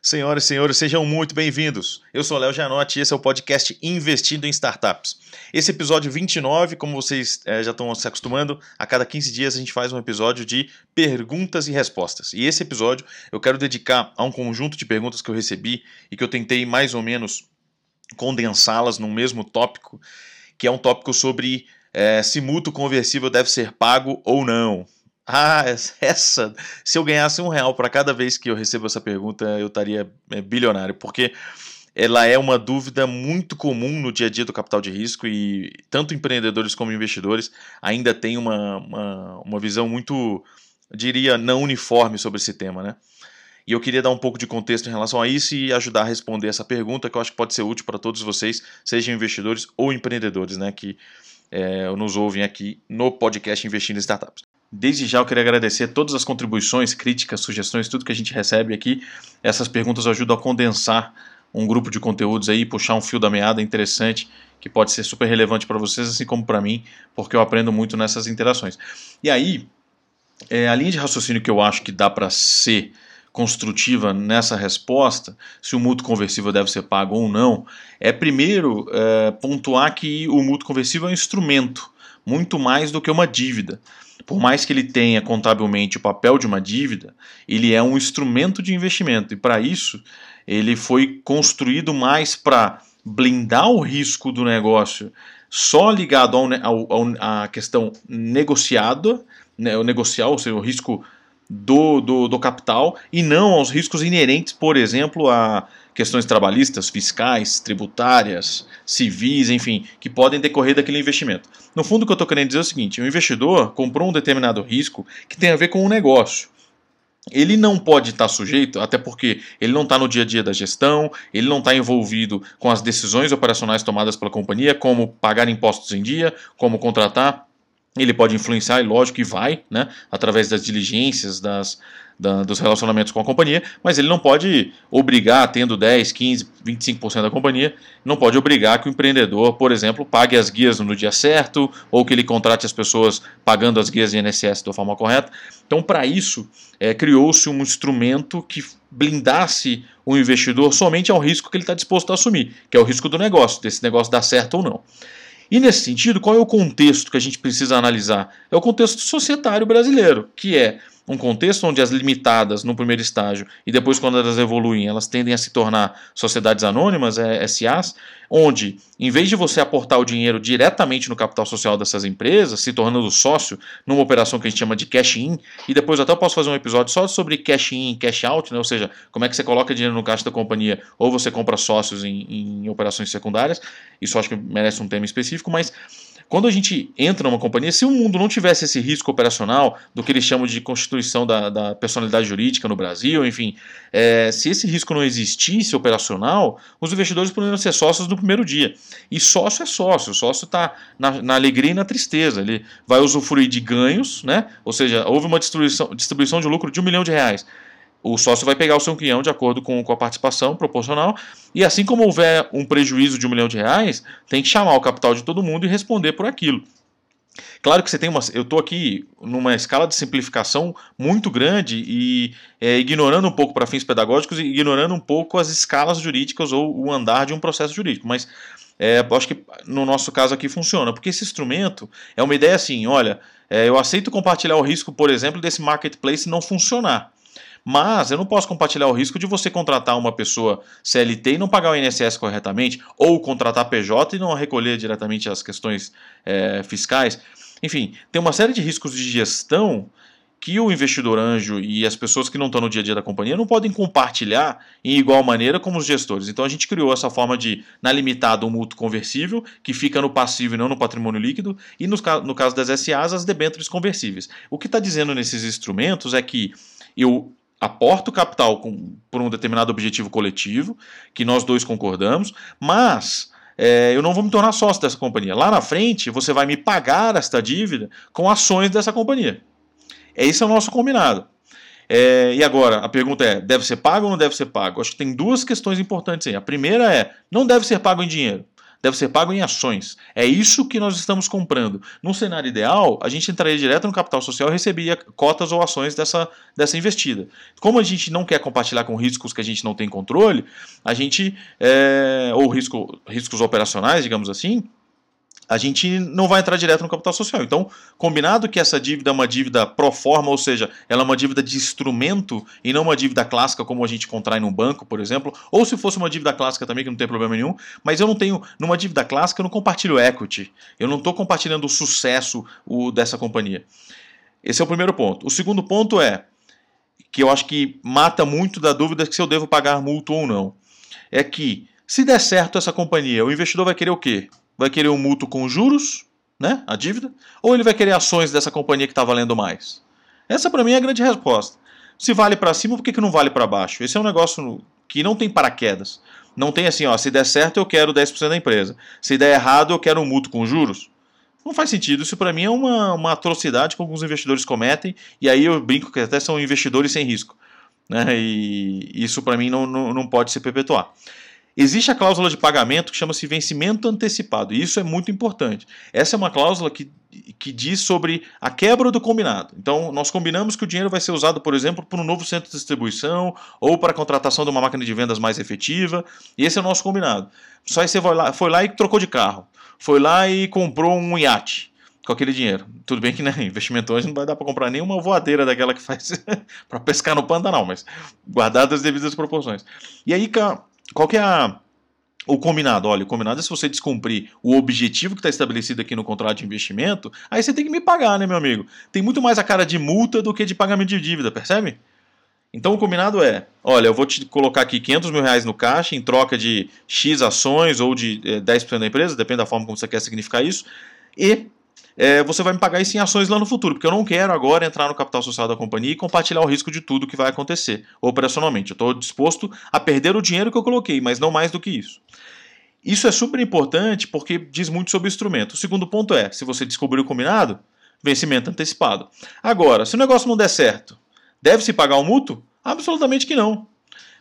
Senhoras e senhores, sejam muito bem-vindos. Eu sou Léo Janotti e esse é o podcast Investindo em Startups. Esse episódio 29, como vocês é, já estão se acostumando, a cada 15 dias a gente faz um episódio de perguntas e respostas. E esse episódio eu quero dedicar a um conjunto de perguntas que eu recebi e que eu tentei mais ou menos condensá-las num mesmo tópico, que é um tópico sobre é, se mútuo conversível deve ser pago ou não. Ah, essa. Se eu ganhasse um real para cada vez que eu recebo essa pergunta, eu estaria é, bilionário, porque ela é uma dúvida muito comum no dia a dia do capital de risco e tanto empreendedores como investidores ainda têm uma, uma, uma visão muito, diria, não uniforme sobre esse tema, né? E eu queria dar um pouco de contexto em relação a isso e ajudar a responder essa pergunta, que eu acho que pode ser útil para todos vocês, sejam investidores ou empreendedores, né, que é, nos ouvem aqui no podcast Investindo em Startups. Desde já eu queria agradecer todas as contribuições, críticas, sugestões, tudo que a gente recebe aqui. Essas perguntas ajudam a condensar um grupo de conteúdos aí, puxar um fio da meada interessante que pode ser super relevante para vocês, assim como para mim, porque eu aprendo muito nessas interações. E aí, é, a linha de raciocínio que eu acho que dá para ser construtiva nessa resposta, se o mútuo conversível deve ser pago ou não, é primeiro é, pontuar que o mútuo conversível é um instrumento, muito mais do que uma dívida. Por mais que ele tenha contabilmente o papel de uma dívida, ele é um instrumento de investimento. E para isso ele foi construído mais para blindar o risco do negócio só ligado à questão negociada, né, o negocial, ou seja, o risco do, do, do capital e não aos riscos inerentes, por exemplo, a questões trabalhistas, fiscais, tributárias, civis, enfim, que podem decorrer daquele investimento. No fundo, o que eu estou querendo dizer é o seguinte: o investidor comprou um determinado risco que tem a ver com o um negócio. Ele não pode estar sujeito, até porque ele não está no dia a dia da gestão, ele não está envolvido com as decisões operacionais tomadas pela companhia, como pagar impostos em dia, como contratar ele pode influenciar, e lógico que vai, né, através das diligências, das, da, dos relacionamentos com a companhia, mas ele não pode obrigar, tendo 10, 15, 25% da companhia, não pode obrigar que o empreendedor, por exemplo, pague as guias no dia certo, ou que ele contrate as pessoas pagando as guias de INSS da forma correta. Então, para isso, é, criou-se um instrumento que blindasse o investidor somente ao risco que ele está disposto a assumir, que é o risco do negócio, desse negócio dar certo ou não. E nesse sentido, qual é o contexto que a gente precisa analisar? É o contexto societário brasileiro, que é um contexto onde as limitadas no primeiro estágio e depois quando elas evoluem, elas tendem a se tornar sociedades anônimas, é, SAs, onde em vez de você aportar o dinheiro diretamente no capital social dessas empresas, se tornando sócio numa operação que a gente chama de cash in, e depois até eu posso fazer um episódio só sobre cash in cash out, né? ou seja, como é que você coloca dinheiro no caixa da companhia ou você compra sócios em, em operações secundárias, isso acho que merece um tema específico, mas quando a gente entra numa companhia, se o mundo não tivesse esse risco operacional do que eles chamam de constituição da, da personalidade jurídica no Brasil, enfim, é, se esse risco não existisse operacional, os investidores poderiam ser sócios no primeiro dia. E sócio é sócio, o sócio está na, na, alegria e na tristeza. Ele vai usufruir de ganhos, né? ou seja, houve uma distribuição, distribuição de lucro de um milhão de reais o sócio vai pegar o seu quinhão de acordo com, com a participação proporcional. E assim como houver um prejuízo de um milhão de reais, tem que chamar o capital de todo mundo e responder por aquilo. Claro que você tem uma. Eu estou aqui numa escala de simplificação muito grande e é, ignorando um pouco para fins pedagógicos e ignorando um pouco as escalas jurídicas ou o andar de um processo jurídico. Mas é, acho que no nosso caso aqui funciona, porque esse instrumento é uma ideia assim: olha, é, eu aceito compartilhar o risco, por exemplo, desse marketplace não funcionar. Mas eu não posso compartilhar o risco de você contratar uma pessoa CLT e não pagar o INSS corretamente, ou contratar PJ e não recolher diretamente as questões é, fiscais. Enfim, tem uma série de riscos de gestão que o investidor anjo e as pessoas que não estão no dia a dia da companhia não podem compartilhar em igual maneira como os gestores. Então a gente criou essa forma de, na limitada, um mútuo conversível, que fica no passivo e não no patrimônio líquido, e no, no caso das SAs, as debêntures conversíveis. O que está dizendo nesses instrumentos é que eu aporta o capital com, por um determinado objetivo coletivo, que nós dois concordamos, mas é, eu não vou me tornar sócio dessa companhia. Lá na frente, você vai me pagar esta dívida com ações dessa companhia. Esse é o nosso combinado. É, e agora, a pergunta é: deve ser pago ou não deve ser pago? Acho que tem duas questões importantes aí. A primeira é: não deve ser pago em dinheiro. Deve ser pago em ações. É isso que nós estamos comprando. Num cenário ideal, a gente entraria direto no capital social e receberia cotas ou ações dessa, dessa investida. Como a gente não quer compartilhar com riscos que a gente não tem controle, a gente, é, ou risco, riscos operacionais, digamos assim, a gente não vai entrar direto no capital social. Então, combinado que essa dívida é uma dívida pro forma, ou seja, ela é uma dívida de instrumento e não uma dívida clássica como a gente contrai num banco, por exemplo, ou se fosse uma dívida clássica também, que não tem problema nenhum, mas eu não tenho, numa dívida clássica, eu não compartilho equity, eu não estou compartilhando o sucesso o, dessa companhia. Esse é o primeiro ponto. O segundo ponto é, que eu acho que mata muito da dúvida se eu devo pagar multa ou não, é que se der certo essa companhia, o investidor vai querer o quê? Vai querer um mútuo com juros, né, a dívida, ou ele vai querer ações dessa companhia que está valendo mais? Essa para mim é a grande resposta. Se vale para cima, por que, que não vale para baixo? Esse é um negócio que não tem paraquedas. Não tem assim, ó, se der certo eu quero 10% da empresa. Se der errado eu quero um mútuo com juros. Não faz sentido. Isso para mim é uma, uma atrocidade que alguns investidores cometem. E aí eu brinco que até são investidores sem risco. Né? E isso para mim não, não, não pode se perpetuar. Existe a cláusula de pagamento que chama-se vencimento antecipado, e isso é muito importante. Essa é uma cláusula que, que diz sobre a quebra do combinado. Então, nós combinamos que o dinheiro vai ser usado, por exemplo, para um novo centro de distribuição ou para a contratação de uma máquina de vendas mais efetiva, e esse é o nosso combinado. Só aí você foi lá, foi lá e trocou de carro, foi lá e comprou um iate com aquele dinheiro. Tudo bem que né, investimento hoje não vai dar para comprar nenhuma voadeira daquela que faz para pescar no Pantanal, mas guardadas as devidas proporções. E aí, qual que é a, o combinado? Olha, o combinado é se você descumprir o objetivo que está estabelecido aqui no contrato de investimento, aí você tem que me pagar, né, meu amigo? Tem muito mais a cara de multa do que de pagamento de dívida, percebe? Então o combinado é, olha, eu vou te colocar aqui 500 mil reais no caixa em troca de X ações ou de é, eh, 10% da empresa, depende da forma como você quer significar isso, e é, você vai me pagar isso em ações lá no futuro, porque eu não quero agora entrar no capital social da companhia e compartilhar o risco de tudo que vai acontecer operacionalmente. Eu estou disposto a perder o dinheiro que eu coloquei, mas não mais do que isso. Isso é super importante porque diz muito sobre o instrumento. O segundo ponto é: se você descobrir o combinado, vencimento antecipado. Agora, se o negócio não der certo, deve-se pagar o mútuo? Absolutamente que não.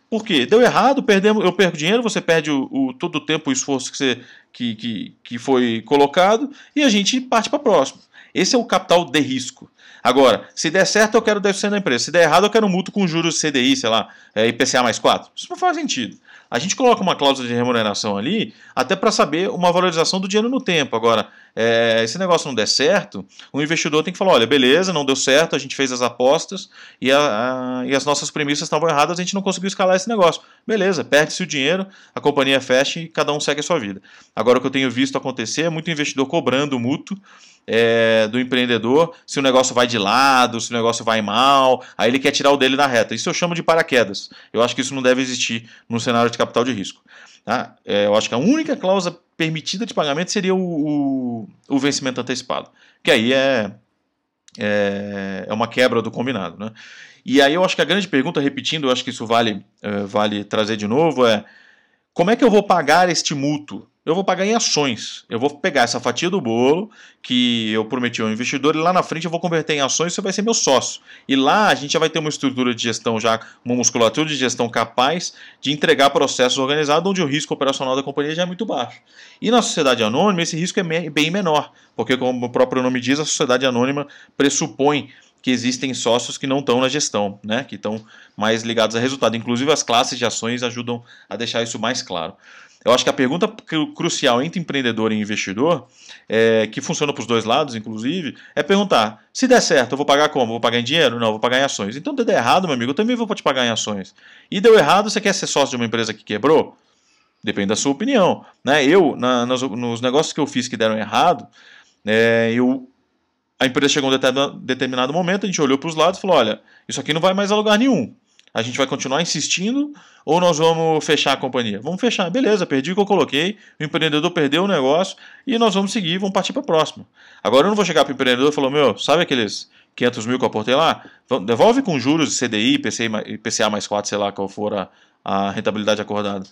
Por quê? Deu errado, perdemos, eu perco dinheiro, você perde o, o todo o tempo, o esforço que, você, que, que, que foi colocado e a gente parte para próximo. Esse é o capital de risco. Agora, se der certo, eu quero 10% da empresa. Se der errado, eu quero mútuo com juros CDI, sei lá, é, IPCA mais 4. Isso não faz sentido. A gente coloca uma cláusula de remuneração ali até para saber uma valorização do dinheiro no tempo. Agora, é, esse negócio não der certo, o investidor tem que falar: olha, beleza, não deu certo, a gente fez as apostas e, a, a, e as nossas premissas estavam erradas, a gente não conseguiu escalar esse negócio. Beleza, perde-se o dinheiro, a companhia fecha e cada um segue a sua vida. Agora, o que eu tenho visto acontecer é muito investidor cobrando mútuo é, do empreendedor se o negócio vai de lado, se o negócio vai mal, aí ele quer tirar o dele da reta. Isso eu chamo de paraquedas. Eu acho que isso não deve existir no cenário de capital de risco. Tá? É, eu acho que a única cláusula permitida de pagamento seria o, o, o vencimento antecipado, que aí é, é, é, uma quebra do combinado. Né? E aí eu acho que a grande pergunta, repetindo, eu acho que isso vale, é, vale trazer de novo, é como é que eu vou pagar este mútuo? Eu vou pagar em ações. Eu vou pegar essa fatia do bolo que eu prometi ao investidor e lá na frente eu vou converter em ações você vai ser meu sócio. E lá a gente já vai ter uma estrutura de gestão, já uma musculatura de gestão capaz de entregar processos organizados onde o risco operacional da companhia já é muito baixo. E na sociedade anônima esse risco é bem menor, porque como o próprio nome diz, a sociedade anônima pressupõe que existem sócios que não estão na gestão, né, que estão mais ligados a resultado. Inclusive as classes de ações ajudam a deixar isso mais claro. Eu acho que a pergunta crucial entre empreendedor e investidor, é, que funciona para os dois lados, inclusive, é perguntar: se der certo, eu vou pagar como? Vou pagar em dinheiro? Não, vou pagar em ações. Então, se der errado, meu amigo, eu também vou te pagar em ações. E deu errado, você quer ser sócio de uma empresa que quebrou? Depende da sua opinião. Né? Eu, na, nos, nos, negócios que eu fiz que deram errado, é, eu, a empresa chegou a um determinado momento, a gente olhou para os lados e falou: olha, isso aqui não vai mais a lugar nenhum. A gente vai continuar insistindo ou nós vamos fechar a companhia? Vamos fechar, beleza, perdi o que eu coloquei, o empreendedor perdeu o negócio e nós vamos seguir, vamos partir para a próxima. Agora eu não vou chegar para o empreendedor e falar, meu, sabe aqueles 500 mil que eu aportei lá? Devolve com juros CDI, PCA mais 4, sei lá qual for a, a rentabilidade acordada.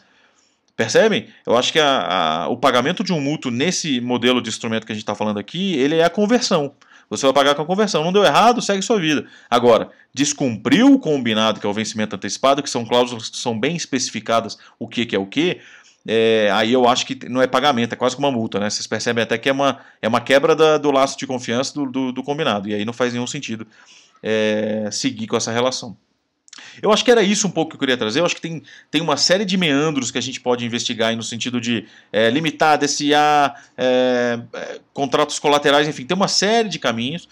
Percebem? Eu acho que a, a, o pagamento de um mútuo nesse modelo de instrumento que a gente está falando aqui, ele é a conversão. Você vai pagar com a conversão. Não deu errado, segue sua vida. Agora, descumpriu o combinado, que é o vencimento antecipado, que são cláusulas que são bem especificadas o que, que é o que, é, aí eu acho que não é pagamento, é quase como uma multa, né? Vocês percebem até que é uma, é uma quebra da, do laço de confiança do, do, do, combinado, e aí não faz nenhum sentido é, seguir com essa relação. Eu acho que era isso um pouco que eu queria trazer. Eu acho que tem, tem uma série de meandros que a gente pode investigar aí no sentido de é, limitar, DCA, é, é, contratos colaterais, enfim, tem uma série de caminhos.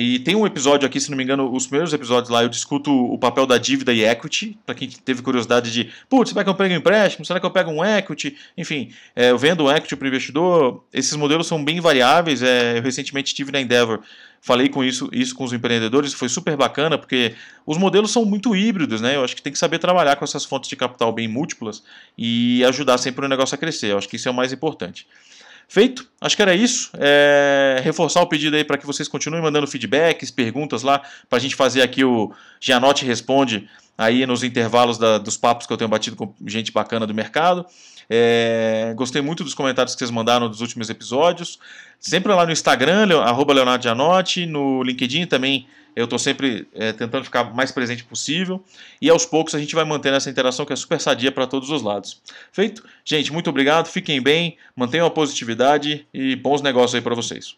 E tem um episódio aqui, se não me engano, os primeiros episódios lá eu discuto o papel da dívida e equity, para quem teve curiosidade de, putz, será que eu pego um empréstimo? Será que eu pego um equity? Enfim, é, eu vendo um equity para o investidor, esses modelos são bem variáveis. É, eu recentemente estive na Endeavor, falei com isso, isso com os empreendedores, foi super bacana, porque os modelos são muito híbridos, né? Eu acho que tem que saber trabalhar com essas fontes de capital bem múltiplas e ajudar sempre o negócio a crescer. Eu acho que isso é o mais importante. Feito? Acho que era isso. É, reforçar o pedido aí para que vocês continuem mandando feedbacks, perguntas lá, para a gente fazer aqui o Gianotti Responde aí nos intervalos da, dos papos que eu tenho batido com gente bacana do mercado. É, gostei muito dos comentários que vocês mandaram dos últimos episódios. Sempre lá no Instagram, arroba Leonardo Gianotti, no LinkedIn também eu estou sempre é, tentando ficar mais presente possível. E aos poucos a gente vai mantendo essa interação que é super sadia para todos os lados. Feito? Gente, muito obrigado, fiquem bem, mantenham a positividade e bons negócios aí para vocês.